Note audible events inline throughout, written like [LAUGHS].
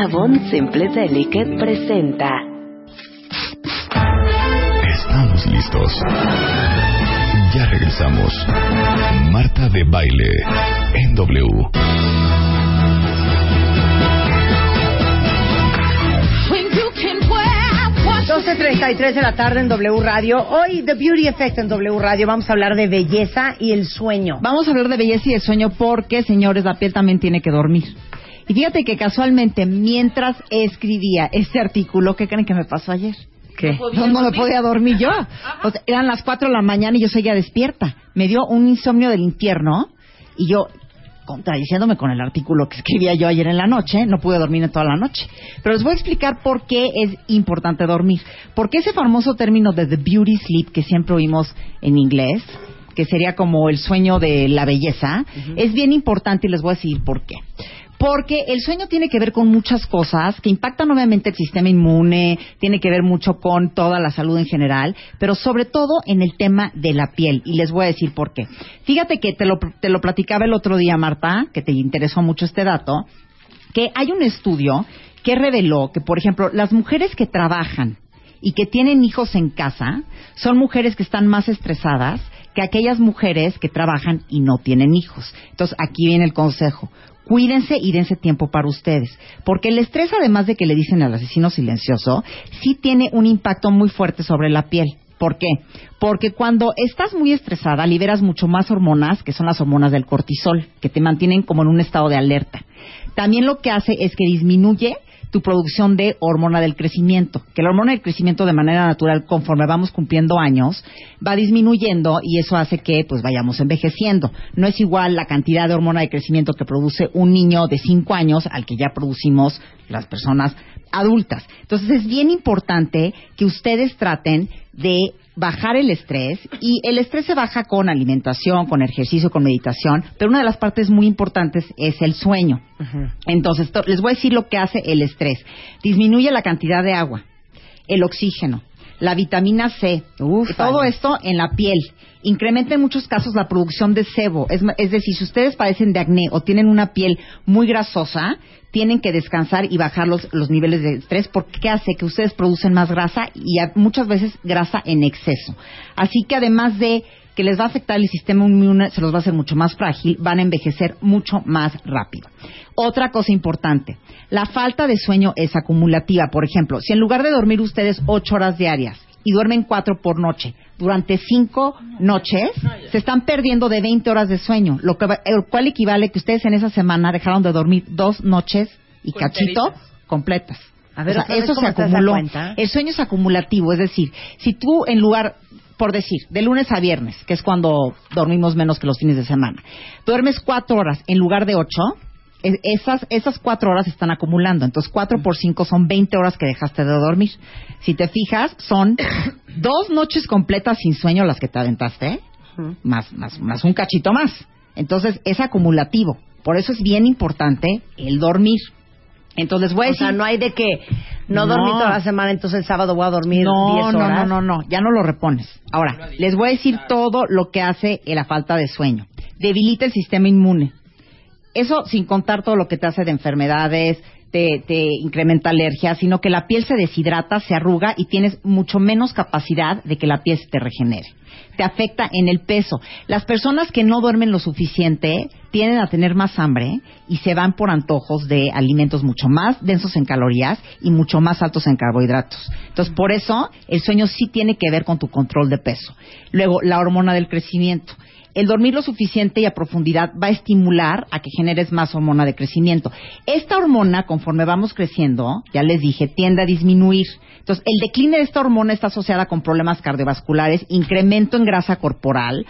Avon Simple Delicate presenta. Estamos listos. Ya regresamos. Marta de Baile en W. 12.33 de la tarde en W Radio. Hoy The Beauty Effect en W Radio. Vamos a hablar de belleza y el sueño. Vamos a hablar de belleza y el sueño porque, señores, la piel también tiene que dormir. Y fíjate que casualmente, mientras escribía este artículo, ¿qué creen que me pasó ayer? ¿Qué? No, no me podía dormir yo. O sea, eran las 4 de la mañana y yo seguía despierta. Me dio un insomnio del infierno y yo, contradiciéndome con el artículo que escribía yo ayer en la noche, no pude dormir en toda la noche. Pero les voy a explicar por qué es importante dormir. Porque ese famoso término de the beauty sleep que siempre oímos en inglés, que sería como el sueño de la belleza, es bien importante y les voy a decir por qué. Porque el sueño tiene que ver con muchas cosas que impactan obviamente el sistema inmune, tiene que ver mucho con toda la salud en general, pero sobre todo en el tema de la piel. Y les voy a decir por qué. Fíjate que te lo, te lo platicaba el otro día, Marta, que te interesó mucho este dato, que hay un estudio que reveló que, por ejemplo, las mujeres que trabajan y que tienen hijos en casa son mujeres que están más estresadas que aquellas mujeres que trabajan y no tienen hijos. Entonces, aquí viene el consejo. Cuídense y dense tiempo para ustedes. Porque el estrés, además de que le dicen al asesino silencioso, sí tiene un impacto muy fuerte sobre la piel. ¿Por qué? Porque cuando estás muy estresada, liberas mucho más hormonas, que son las hormonas del cortisol, que te mantienen como en un estado de alerta. También lo que hace es que disminuye tu producción de hormona del crecimiento, que la hormona del crecimiento de manera natural conforme vamos cumpliendo años va disminuyendo y eso hace que pues vayamos envejeciendo. No es igual la cantidad de hormona de crecimiento que produce un niño de 5 años al que ya producimos las personas adultas. Entonces es bien importante que ustedes traten de bajar el estrés y el estrés se baja con alimentación, con ejercicio, con meditación, pero una de las partes muy importantes es el sueño. Entonces, to- les voy a decir lo que hace el estrés. Disminuye la cantidad de agua, el oxígeno, la vitamina C, Uf, todo esto en la piel. Incrementa en muchos casos la producción de sebo. Es, es decir, si ustedes padecen de acné o tienen una piel muy grasosa, tienen que descansar y bajar los, los niveles de estrés porque hace que ustedes producen más grasa y muchas veces grasa en exceso. Así que además de que les va a afectar el sistema inmune, se los va a hacer mucho más frágil, van a envejecer mucho más rápido. Otra cosa importante, la falta de sueño es acumulativa. Por ejemplo, si en lugar de dormir ustedes ocho horas diarias y duermen cuatro por noche, durante cinco noches, se están perdiendo de 20 horas de sueño, lo que, el cual equivale que ustedes en esa semana dejaron de dormir dos noches y cachito completas. A ver, O sea, eso ¿cómo se acumuló. El sueño es acumulativo, es decir, si tú en lugar, por decir, de lunes a viernes, que es cuando dormimos menos que los fines de semana, duermes cuatro horas en lugar de ocho, e- esas, esas cuatro horas están acumulando. Entonces, cuatro por cinco son 20 horas que dejaste de dormir. Si te fijas, son [COUGHS] dos noches completas sin sueño las que te aventaste, más, más, más un cachito más. Entonces, es acumulativo. Por eso es bien importante el dormir. Entonces, voy a O decir... sea, no hay de que no, No. dormí toda la semana, entonces el sábado voy a dormir 10 no, horas. no, no, no, no, ya no lo repones. Ahora, les voy a decir todo lo que hace la falta de sueño. Debilita el sistema inmune. Eso sin contar todo lo que te hace de enfermedades, te, te incrementa alergia, sino que la piel se deshidrata, se arruga y tienes mucho menos capacidad de que la piel se te regenere. Te afecta en el peso. Las personas que no duermen lo suficiente tienden a tener más hambre y se van por antojos de alimentos mucho más densos en calorías y mucho más altos en carbohidratos. Entonces, por eso el sueño sí tiene que ver con tu control de peso. Luego, la hormona del crecimiento. El dormir lo suficiente y a profundidad va a estimular a que generes más hormona de crecimiento. Esta hormona, conforme vamos creciendo, ya les dije, tiende a disminuir. Entonces, el decline de esta hormona está asociada con problemas cardiovasculares, incremento en grasa corporal,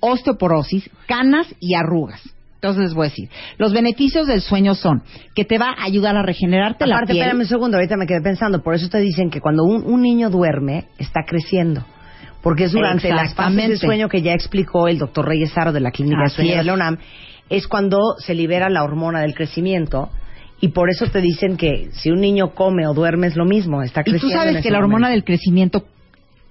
osteoporosis, canas y arrugas. Entonces les voy a decir, los beneficios del sueño son que te va a ayudar a regenerarte la Aparte, piel. espérame un segundo, ahorita me quedé pensando, por eso te dicen que cuando un, un niño duerme, está creciendo. Porque es durante las fases de sueño que ya explicó el doctor Reyes Saro de la Clínica de Sueño de la UNAM, es cuando se libera la hormona del crecimiento y por eso te dicen que si un niño come o duerme es lo mismo, está Y creciendo. tú sabes que la hormona del crecimiento,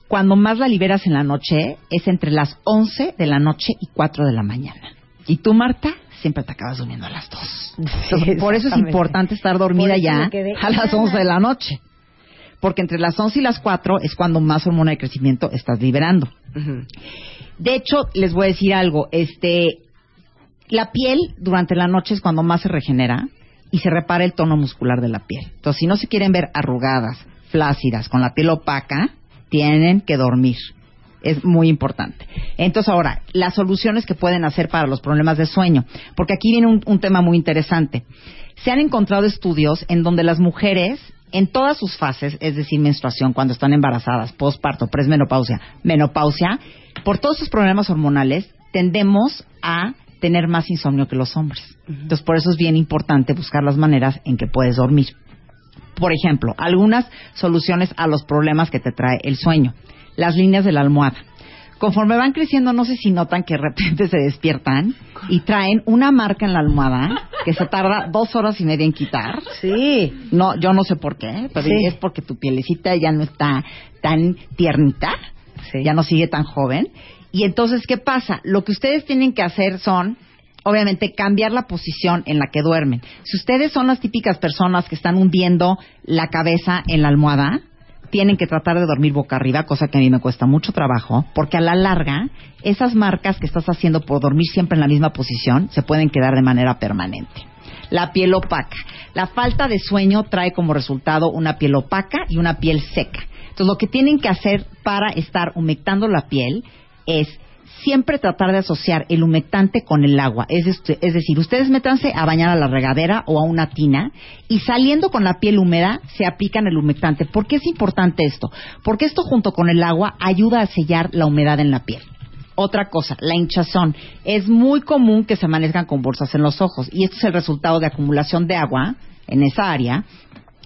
cuando más la liberas en la noche, es entre las 11 de la noche y 4 de la mañana. ¿Y tú, Marta? siempre te acabas durmiendo a las 2. Sí, Entonces, por eso es importante estar dormida ya a las 11 de la noche. Porque entre las 11 y las 4 es cuando más hormona de crecimiento estás liberando. De hecho, les voy a decir algo, este la piel durante la noche es cuando más se regenera y se repara el tono muscular de la piel. Entonces, si no se quieren ver arrugadas, flácidas, con la piel opaca, tienen que dormir. Es muy importante. Entonces, ahora, las soluciones que pueden hacer para los problemas de sueño. Porque aquí viene un, un tema muy interesante. Se han encontrado estudios en donde las mujeres, en todas sus fases, es decir, menstruación, cuando están embarazadas, posparto, presmenopausia, menopausia, por todos sus problemas hormonales, tendemos a tener más insomnio que los hombres. Entonces, por eso es bien importante buscar las maneras en que puedes dormir. Por ejemplo, algunas soluciones a los problemas que te trae el sueño. Las líneas de la almohada. Conforme van creciendo, no sé si notan que de repente se despiertan y traen una marca en la almohada que se tarda dos horas y media en quitar. Sí. No, yo no sé por qué, pero Sí. es porque tu pielecita ya no está tan tiernita, Sí. ya no sigue tan joven. Y entonces, ¿qué pasa? Lo que ustedes tienen que hacer son, obviamente, cambiar la posición en la que duermen. Si ustedes son las típicas personas que están hundiendo la cabeza en la almohada, tienen que tratar de dormir boca arriba, cosa que a mí me cuesta mucho trabajo, porque a la larga, esas marcas que estás haciendo por dormir siempre en la misma posición se pueden quedar de manera permanente. La piel opaca. La falta de sueño trae como resultado una piel opaca y una piel seca. Entonces, lo que tienen que hacer para estar humectando la piel es siempre tratar de asociar el humectante con el agua. Es, este- es decir, ustedes métanse a bañar a la regadera o a una tina y saliendo con la piel húmeda se aplican el humectante. ¿Por qué es importante esto? Porque esto junto con el agua ayuda a sellar la humedad en la piel. Otra cosa, la hinchazón. Es muy común que se amanezcan con bolsas en los ojos y esto es el resultado de acumulación de agua en esa área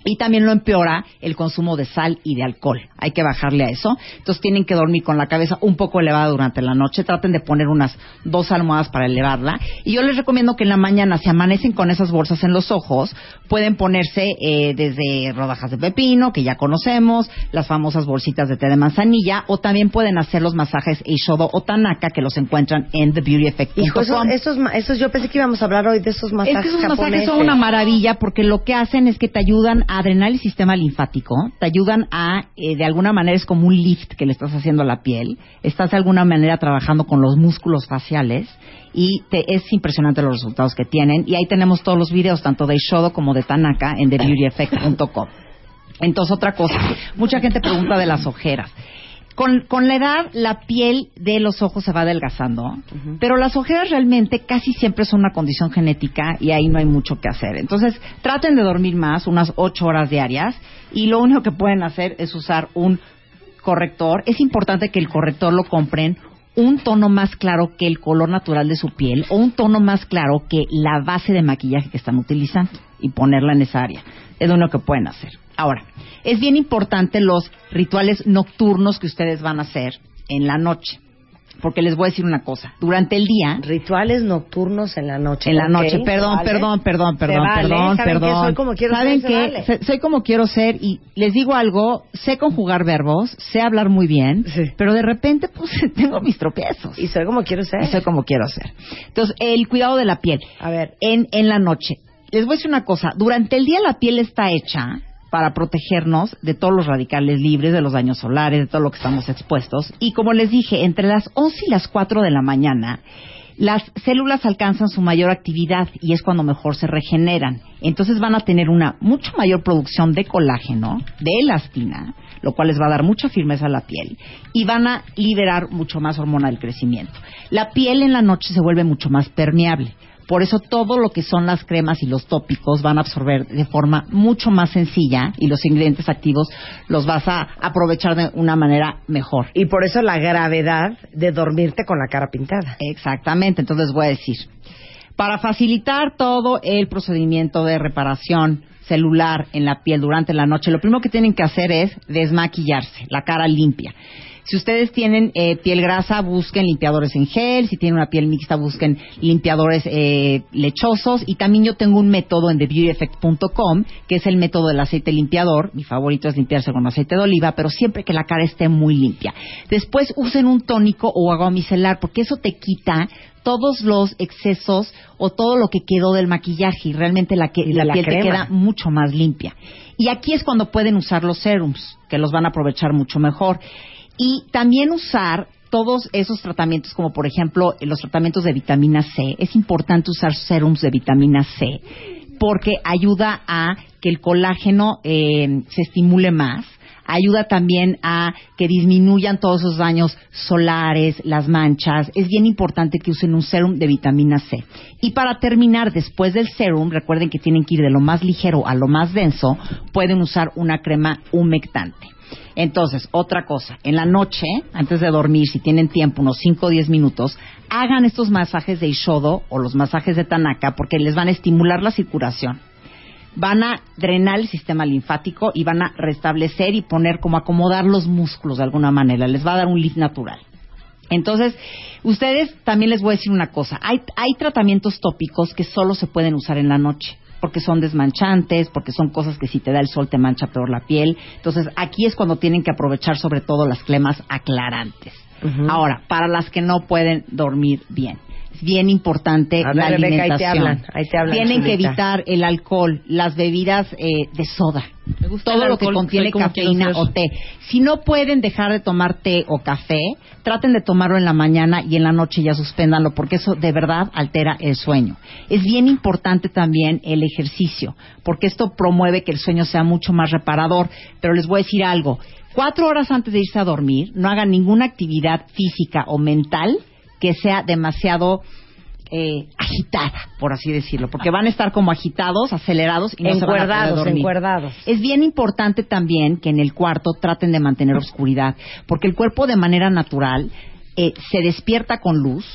y también lo empeora el consumo de sal y de alcohol. Hay que bajarle a eso. Entonces tienen que dormir con la cabeza un poco elevada durante la noche. Traten de poner unas dos almohadas para elevarla. Y yo les recomiendo que en la mañana, si amanecen con esas bolsas en los ojos, pueden ponerse eh, desde rodajas de pepino, que ya conocemos, las famosas bolsitas de té de manzanilla, o también pueden hacer los masajes Eishodo o Tanaka, que los encuentran en TheBeautyEffect.com. Esos, esos, esos, yo pensé que íbamos a hablar hoy de esos masajes Es que esos masajes son una maravilla porque lo que hacen es que te ayudan a drenar el sistema linfático, te ayudan a, eh, de alguna manera es como un lift que le estás haciendo a la piel, estás de alguna manera trabajando con los músculos faciales y te, es impresionante los resultados que tienen y ahí tenemos todos los videos tanto de Shodo como de Tanaka en TheBeautyEffect.com. Entonces otra cosa, mucha gente pregunta de las ojeras. Con, con la edad, la piel de los ojos se va adelgazando, pero las ojeras realmente casi siempre son una condición genética y ahí no hay mucho que hacer. Entonces, traten de dormir más, unas ocho horas diarias, y lo único que pueden hacer es usar un corrector. Es importante que el corrector lo compren un tono más claro que el color natural de su piel o un tono más claro que la base de maquillaje que están utilizando y ponerla en esa área. Es lo único que pueden hacer. Ahora, es bien importante los rituales nocturnos que ustedes van a hacer en la noche. Porque les voy a decir una cosa. Durante el día, Rituales nocturnos en la noche. en la noche, perdón, vale. perdón, perdón, perdón, vale, perdón, ¿saben perdón. Soy como quiero ¿Saben ser, se qué? vale. Se- Soy como quiero ser y les digo algo, sé conjugar verbos, sé hablar muy bien, Sí. pero de repente pues [LAUGHS] tengo mis tropiezos. Y soy como quiero ser. Y soy como quiero ser. Entonces, el cuidado de la piel. A ver. En, en la noche. Les voy a decir una cosa. Durante el día la piel está hecha para protegernos de todos los radicales libres, de los daños solares, de todo lo que estamos expuestos. Y como les dije, entre las 11 y las 4 de la mañana, las células alcanzan su mayor actividad y es cuando mejor se regeneran. Entonces van a tener una mucho mayor producción de colágeno, de elastina, lo cual les va a dar mucha firmeza a la piel y van a liberar mucho más hormona del crecimiento. La piel en la noche se vuelve mucho más permeable. Por eso todo lo que son las cremas y los tópicos van a absorber de forma mucho más sencilla y los ingredientes activos los vas a aprovechar de una manera mejor. Y por eso la gravedad de dormirte con la cara pintada. Exactamente, entonces voy a decir. Para facilitar todo el procedimiento de reparación celular en la piel durante la noche, lo primero que tienen que hacer es desmaquillarse, la cara limpia. Si ustedes tienen eh, piel grasa, busquen limpiadores en gel. Si tienen una piel mixta, busquen limpiadores eh, lechosos. Y también yo tengo un método en TheBeautyEffect.com, que es el método del aceite limpiador. Mi favorito es limpiarse con aceite de oliva, pero siempre que la cara esté muy limpia. Después usen un tónico o agua micelar, porque eso te quita todos los excesos o todo lo que quedó del maquillaje y realmente la, que, la la piel te queda mucho más limpia. Y aquí es cuando pueden usar los serums, que los van a aprovechar mucho mejor. Y también usar todos esos tratamientos, como por ejemplo los tratamientos de vitamina C. Es importante usar serums de vitamina C porque ayuda a que el colágeno eh, se estimule más. Ayuda también a que disminuyan todos esos daños solares, las manchas. Es bien importante que usen un serum de vitamina C. Y para terminar, después del serum, recuerden que tienen que ir de lo más ligero a lo más denso, pueden usar una crema humectante. Entonces, otra cosa, en la noche, antes de dormir, si tienen tiempo, unos 5 o 10 minutos, hagan estos masajes de Ishodo o los masajes de Tanaka porque les van a estimular la circulación. Van a drenar el sistema linfático y van a restablecer y poner como acomodar los músculos de alguna manera. Les va a dar un lift natural. Entonces, ustedes también les voy a decir una cosa. Hay, hay tratamientos tópicos que solo se pueden usar en la noche porque son desmanchantes, porque son cosas que si te da el sol te mancha peor la piel. Entonces, aquí es cuando tienen que aprovechar sobre todo las cremas aclarantes. Ahora, para las que no pueden dormir bien, es bien importante A ver, la Rebeca, ahí te alimentación. hablan, ahí te hablan, Tienen que evitar el alcohol, las bebidas eh, de soda, Me gusta todo lo que contiene cafeína o té. Si no pueden dejar de tomar té o café, traten de tomarlo en la mañana y en la noche ya suspéndanlo, porque eso de verdad altera el sueño. Es bien importante también el ejercicio, porque esto promueve que el sueño sea mucho más reparador. Pero les voy a decir algo. Cuatro horas antes de irse a dormir, no hagan ninguna actividad física o mental que sea demasiado eh, agitada, por así decirlo, porque van a estar como agitados, acelerados y no se van a poder encuerdados, dormir. encuerdados. Es bien importante también que en el cuarto traten de mantener oscuridad, porque el cuerpo de manera natural eh, se despierta con luz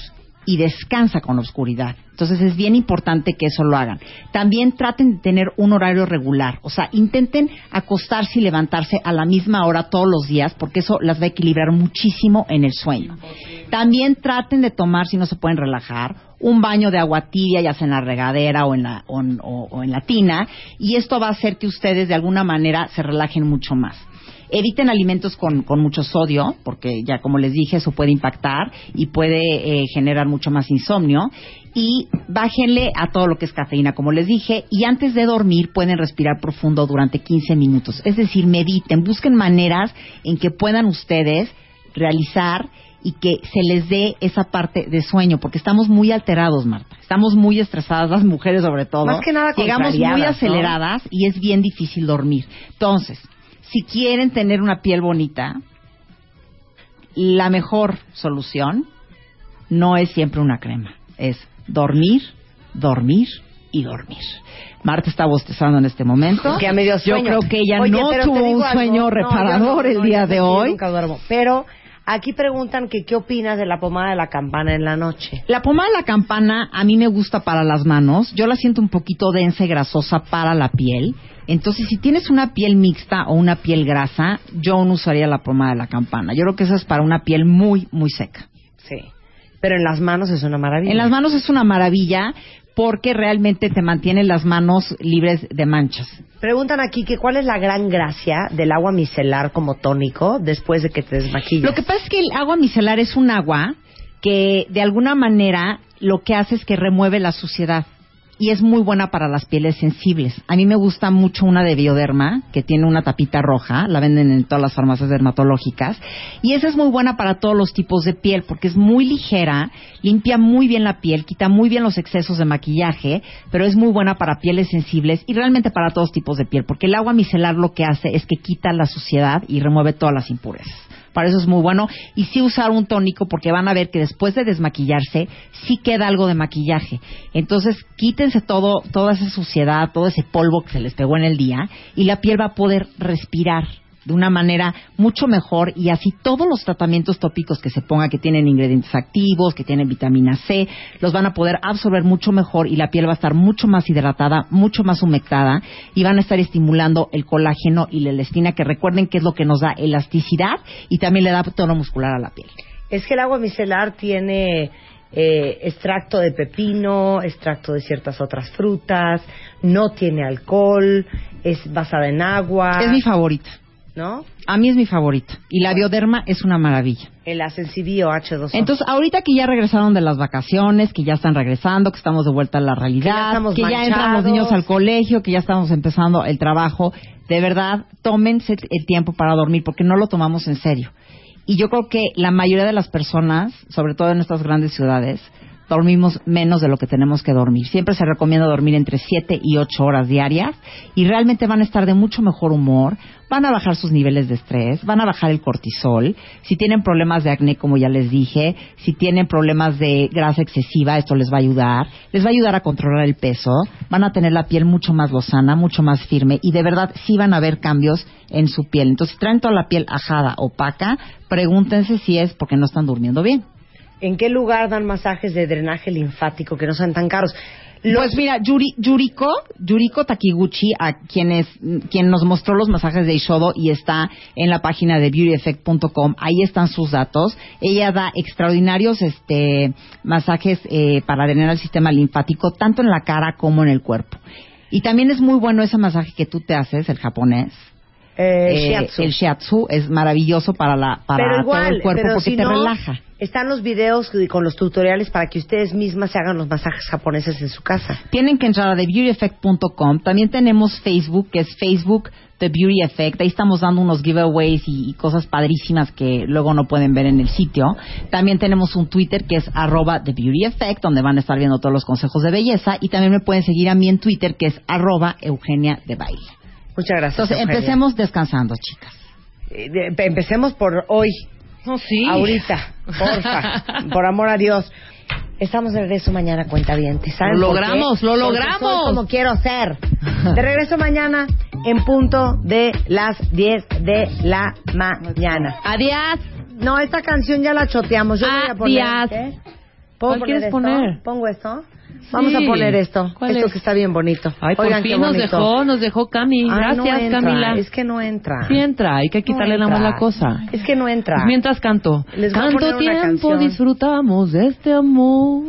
y descansa con oscuridad. Entonces es bien importante que eso lo hagan. También traten de tener un horario regular, o sea, intenten acostarse y levantarse a la misma hora todos los días, porque eso las va a equilibrar muchísimo en el sueño. También traten de tomar, si no se pueden relajar, un baño de agua tibia, ya sea en la regadera o en la, o- o en la tina, y esto va a hacer que ustedes de alguna manera se relajen mucho más. Eviten alimentos con, con mucho sodio, porque ya como les dije, eso puede impactar y puede eh, generar mucho más insomnio. Y bájenle a todo lo que es cafeína, como les dije, y antes de dormir pueden respirar profundo durante 15 minutos. Es decir, mediten, busquen maneras en que puedan ustedes realizar y que se les dé esa parte de sueño, porque estamos muy alterados, Marta. Estamos muy estresadas, las mujeres sobre todo. Más que nada Llegamos muy aceleradas y es bien difícil dormir. Entonces, si quieren tener una piel bonita, la mejor solución no es siempre una crema, es dormir, dormir y dormir. Marta está bostezando en este momento. Que a medio Yo creo que ella Oye, no tuvo un sueño reparador no, el día de hoy. nunca duermo. Pero aquí preguntan que qué opinas de la pomada de la campana en la noche. La pomada de la campana a mí me gusta para las manos. Yo la siento un poquito densa y grasosa para la piel. Entonces, si tienes una piel mixta o una piel grasa, yo no usaría la pomada de la campana. Yo creo que esa es para una piel muy, muy seca. Sí. Pero en las manos es una maravilla. En las manos es una maravilla porque realmente te mantiene las manos libres de manchas. Preguntan aquí que cuál es la gran gracia del agua micelar como tónico después de que te desmaquillas. Lo que pasa es que el agua micelar es un agua que de alguna manera lo que hace es que remueve la suciedad y es muy buena para las pieles sensibles. A mí me gusta mucho una de Bioderma que tiene una tapita roja, la venden en todas las farmacias dermatológicas y esa es muy buena para todos los tipos de piel porque es muy ligera, limpia muy bien la piel, quita muy bien los excesos de maquillaje, pero es muy buena para pieles sensibles y realmente para todos tipos de piel porque el agua micelar lo que hace es que quita la suciedad y remueve todas las impurezas. Para eso es muy bueno. Y sí usar un tónico porque van a ver que después de desmaquillarse sí queda algo de maquillaje. Entonces quítense todo, toda esa suciedad, todo ese polvo que se les pegó en el día y la piel va a poder respirar de una manera mucho mejor y así todos los tratamientos tópicos que se ponga que tienen ingredientes activos, que tienen vitamina C, los van a poder absorber mucho mejor y la piel va a estar mucho más hidratada, mucho más humectada y van a estar estimulando el colágeno y la elastina que recuerden que es lo que nos da elasticidad y también le da tono muscular a la piel. Es que el agua micelar tiene eh, extracto de pepino, extracto de ciertas otras frutas, no tiene alcohol, es basada en agua. Es mi favorita. ¿No? A mí es mi favorita. Y la bioderma es una maravilla. El Asensibio H2O. Entonces, ahorita que ya regresaron de las vacaciones, que ya están regresando, que estamos de vuelta a la realidad, Que que, ya estamos ya entran los niños al colegio, que ya estamos empezando el trabajo, de verdad, tómense el tiempo para dormir, porque no lo tomamos en serio. Y yo creo que la mayoría de las personas, sobre todo en estas grandes ciudades, dormimos menos de lo que tenemos que dormir. Siempre se recomienda dormir entre 7 y 8 horas diarias y realmente van a estar de mucho mejor humor, van a bajar sus niveles de estrés, van a bajar el cortisol. Si tienen problemas de acné, como ya les dije, si tienen problemas de grasa excesiva, esto les va a ayudar. Les va a ayudar a controlar el peso, van a tener la piel mucho más lozana, mucho más firme y de verdad sí van a ver cambios en su piel. Entonces, si traen toda la piel ajada, opaca, pregúntense si es porque no están durmiendo bien. ¿En qué lugar dan masajes de drenaje linfático que no sean tan caros? Los- Pues mira, Yuri, Yuriko, Yuriko Takiguchi, a quienes, quien nos mostró los masajes de Ishodo y está en la página de beautyeffect.com, ahí están sus datos. Ella da extraordinarios este, masajes eh, para drenar el sistema linfático, tanto en la cara como en el cuerpo. Y también es muy bueno ese masaje que tú te haces, el japonés. Eh, Eh, shiatsu. El shiatsu es maravilloso para, la, para pero igual, todo el cuerpo pero porque si te no, relaja. Están los videos con los tutoriales para que ustedes mismas se hagan los masajes japoneses en su casa. Tienen que entrar a TheBeautyEffect.com. También tenemos Facebook, que es Facebook The Beauty Effect. Ahí estamos dando unos giveaways y, y cosas padrísimas que luego no pueden ver en el sitio. También tenemos un Twitter que es arroba The Beauty Effect, donde van a estar viendo todos los consejos de belleza. Y también me pueden seguir a mí en Twitter, que es arroba Eugenia de Baile. Muchas gracias. Entonces, Eugenia. empecemos descansando, chicas. Eh, de- empecemos por hoy. No, sí. Ahorita, porfa, [LAUGHS] por amor a Dios. Estamos de regreso mañana, cuenta bien. ¿Saben Lo logramos, lo logramos. soy como quiero ser. [LAUGHS] De regreso mañana en punto de las 10 de la mañana. Adiós. No, esta canción ya la choteamos. Yo voy a poner. Adiós. ¿qué? ¿Puedo ¿Cuál quieres esto? poner? ¿Pongo esto? Vamos a Sí. poner esto. ¿Cuál esto es? que está bien bonito. Ay, Oigan, por qué fin nos dejó, nos dejó Cami. Ay, Gracias, no entra, Camila. Es que no entra. Sí entra, hay que quitarle No la cosa. Es que no entra. Mientras canto. Les voy a poner Tanto una tiempo canción. disfrutamos de este amor.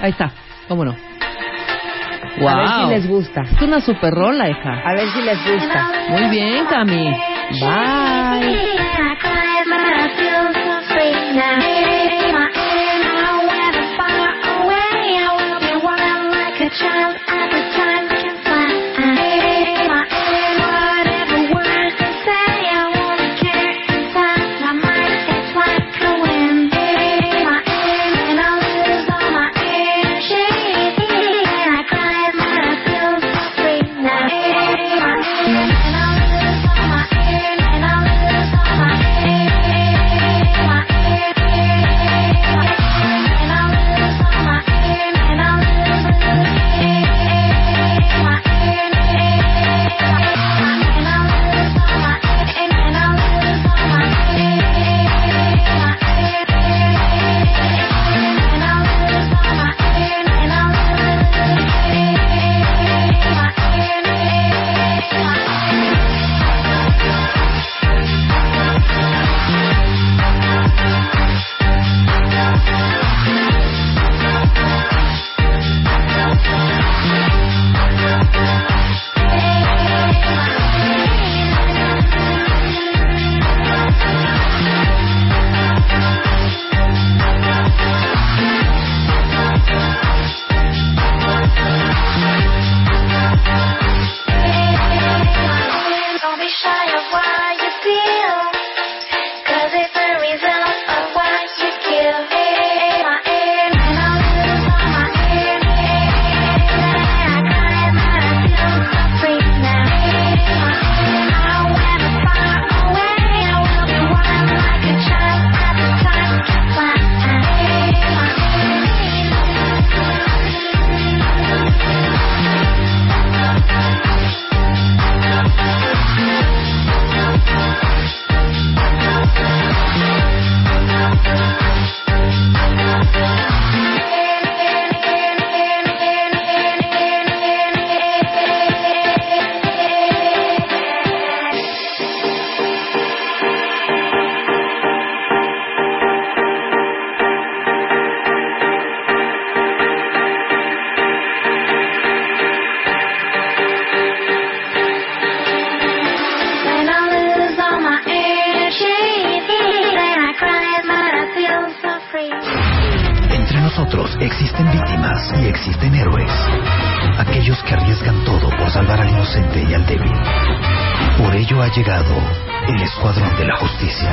Ahí está, cómo no. Wow. A ver si les gusta. Es una super rola, hija. A ver si les gusta. Muy bien, Cami. Bye. child, I'm a child. Ello ha llegado el Escuadrón de la Justicia.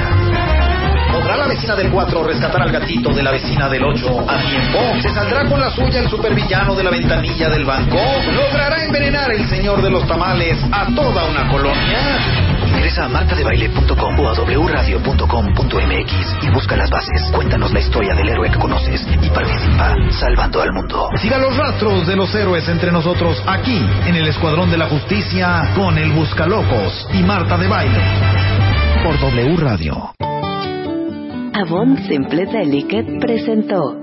¿Podrá la vecina del 4 rescatar al gatito de la vecina del 8 a tiempo? ¿Se saldrá con la suya el supervillano de la ventanilla del banco? ¿Logrará envenenar el señor de los tamales a toda una colonia? Ingresa a martadebaile.com o a wradio.com.mx y busca las bases. Cuéntanos la historia del héroe que conoces y participa salvando al mundo. Siga los rastros de los héroes entre nosotros aquí en el Escuadrón de la Justicia con el Buscalocos y Marta de Baile. Por W Radio. Avon Simple Delicate presentó